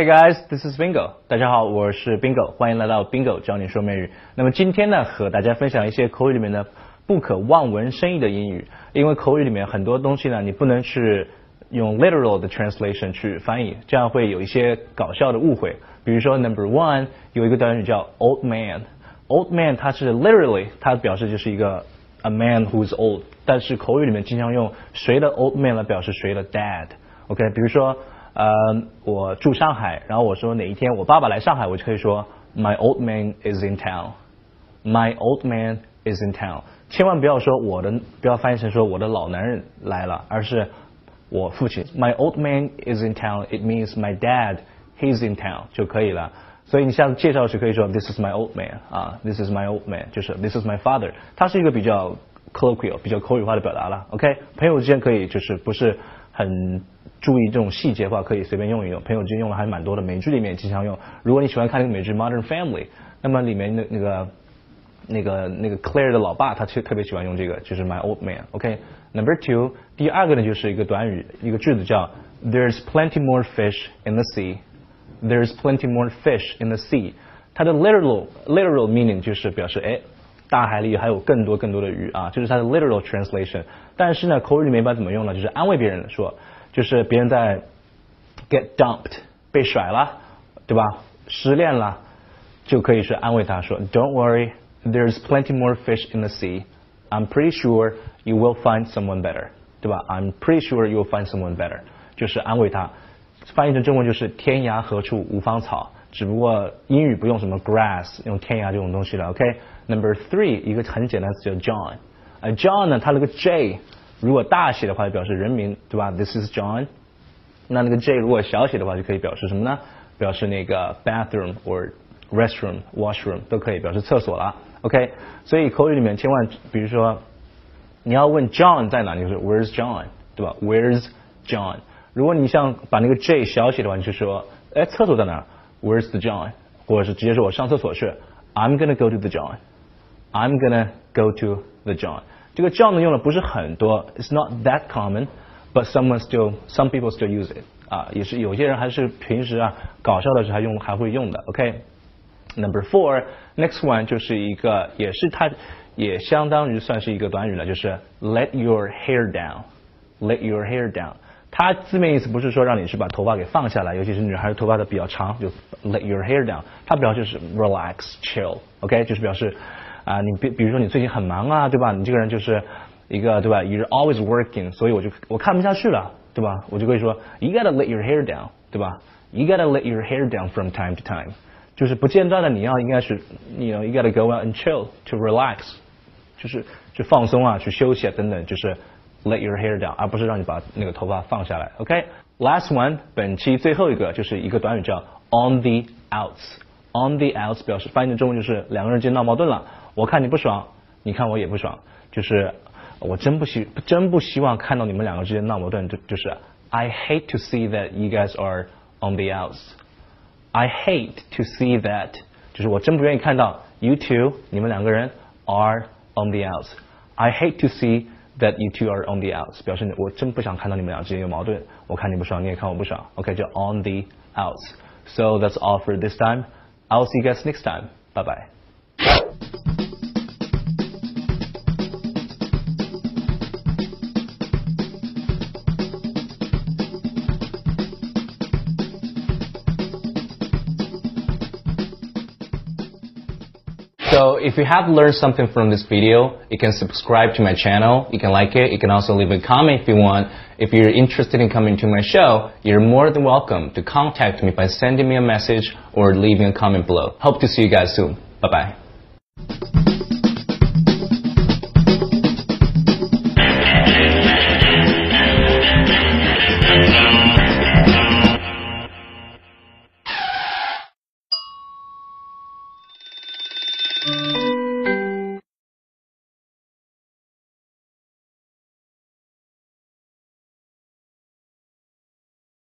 Hey guys, this is Bingo。大家好，我是 Bingo，欢迎来到 Bingo 教你说美语。那么今天呢，和大家分享一些口语里面的不可望文生义的英语。因为口语里面很多东西呢，你不能去用 literal 的 translation 去翻译，这样会有一些搞笑的误会。比如说 Number one 有一个短语叫 old man。old man 它是 literally 它表示就是一个 a man who's old，但是口语里面经常用谁的 old man 来表示谁的 dad。OK，比如说。呃，我住上海，然后我说哪一天我爸爸来上海，我就可以说 My old man is in town. My old man is in town. 千万不要说我的，不要翻译成说我的老男人来了，而是我父亲。My old man is in town. It means my dad he's in town 就可以了。所以你下次介绍时可以说 This is my old man 啊，This is my old man，就是 This is my father。它是一个比较 colloquial、比较口语化的表达了。OK，朋友之间可以就是不是很。注意这种细节的话，可以随便用一用。朋友之间用的还蛮多的，美剧里面经常用。如果你喜欢看那个美剧《Modern Family》，那么里面的那个那个那个 Claire 的老爸，他其实特别喜欢用这个，就是 My old man。OK，Number two，第二个呢就是一个短语，一个句子叫 There's plenty more fish in the sea。There's plenty more fish in the sea。它的 literal literal meaning 就是表示哎，大海里还有更多更多的鱼啊，这是它的 literal translation。但是呢，口语里面一般怎么用呢？就是安慰别人说。就是别人在 get dumped 被甩了，对吧？失恋了，就可以是安慰他说，Don't worry, there's plenty more fish in the sea. I'm pretty sure you will find someone better，对吧？I'm pretty sure you will find someone better，就是安慰他。翻译成中文就是天涯何处无芳草，只不过英语不用什么 grass，用天涯这种东西了。OK，Number three 一个很简单词叫 John，啊 John 呢，它那个 J。如果大写的话就表示人名，对吧？This is John。那那个 J 如果小写的话就可以表示什么呢？表示那个 bathroom or restroom、washroom 都可以表示厕所了。OK，所以口语里面千万，比如说你要问 John 在哪，你就说 Where's John，对吧？Where's John？如果你想把那个 J 小写的话，你就说哎，厕所在哪 ？Where's the John？或者是直接说我上厕所去，I'm gonna go to the John。I'm gonna go to the John。这个 John 呢用的不是很多，It's not that common，but someone still some people still use it 啊，也是有些人还是平时啊搞笑的时候还用还会用的。OK，Number four，next one 就是一个也是它也相当于算是一个短语了，就是 Let your hair down，Let your hair down。 它字面意思不是说让你是把头发给放下来，尤其是女孩子头发的比较长，就 Let your hair down。它表示是 relax，chill，OK，就是表示。啊，你比比如说你最近很忙啊，对吧？你这个人就是一个对吧？You're always working，所以我就我看不下去了，对吧？我就可以说，You gotta let your hair down，对吧？You gotta let your hair down from time to time，就是不间断的你要应该是你 know，you gotta go out and chill to relax，就是去放松啊，去休息啊等等，就是 let your hair down，而不是让你把那个头发放下来。OK，last one，本期最后一个就是一个短语叫 on the outs，on the outs 表示翻译成中文就是两个人之间闹矛盾了。我看你不爽，你看我也不爽，就是我真不希真不希望看到你们两个之间闹矛盾，就就是 I hate to see that you guys are on the outs. I hate to see that，就是我真不愿意看到 you two 你们两个人 are on the outs. I hate to see that you two are on the outs，表示我真不想看到你们俩之间有矛盾，我看你不爽，你也看我不爽，OK 叫 on the outs. So that's all for this time. I'll see you guys next time. Bye bye. So if you have learned something from this video, you can subscribe to my channel, you can like it, you can also leave a comment if you want. If you're interested in coming to my show, you're more than welcome to contact me by sending me a message or leaving a comment below. Hope to see you guys soon. Bye bye.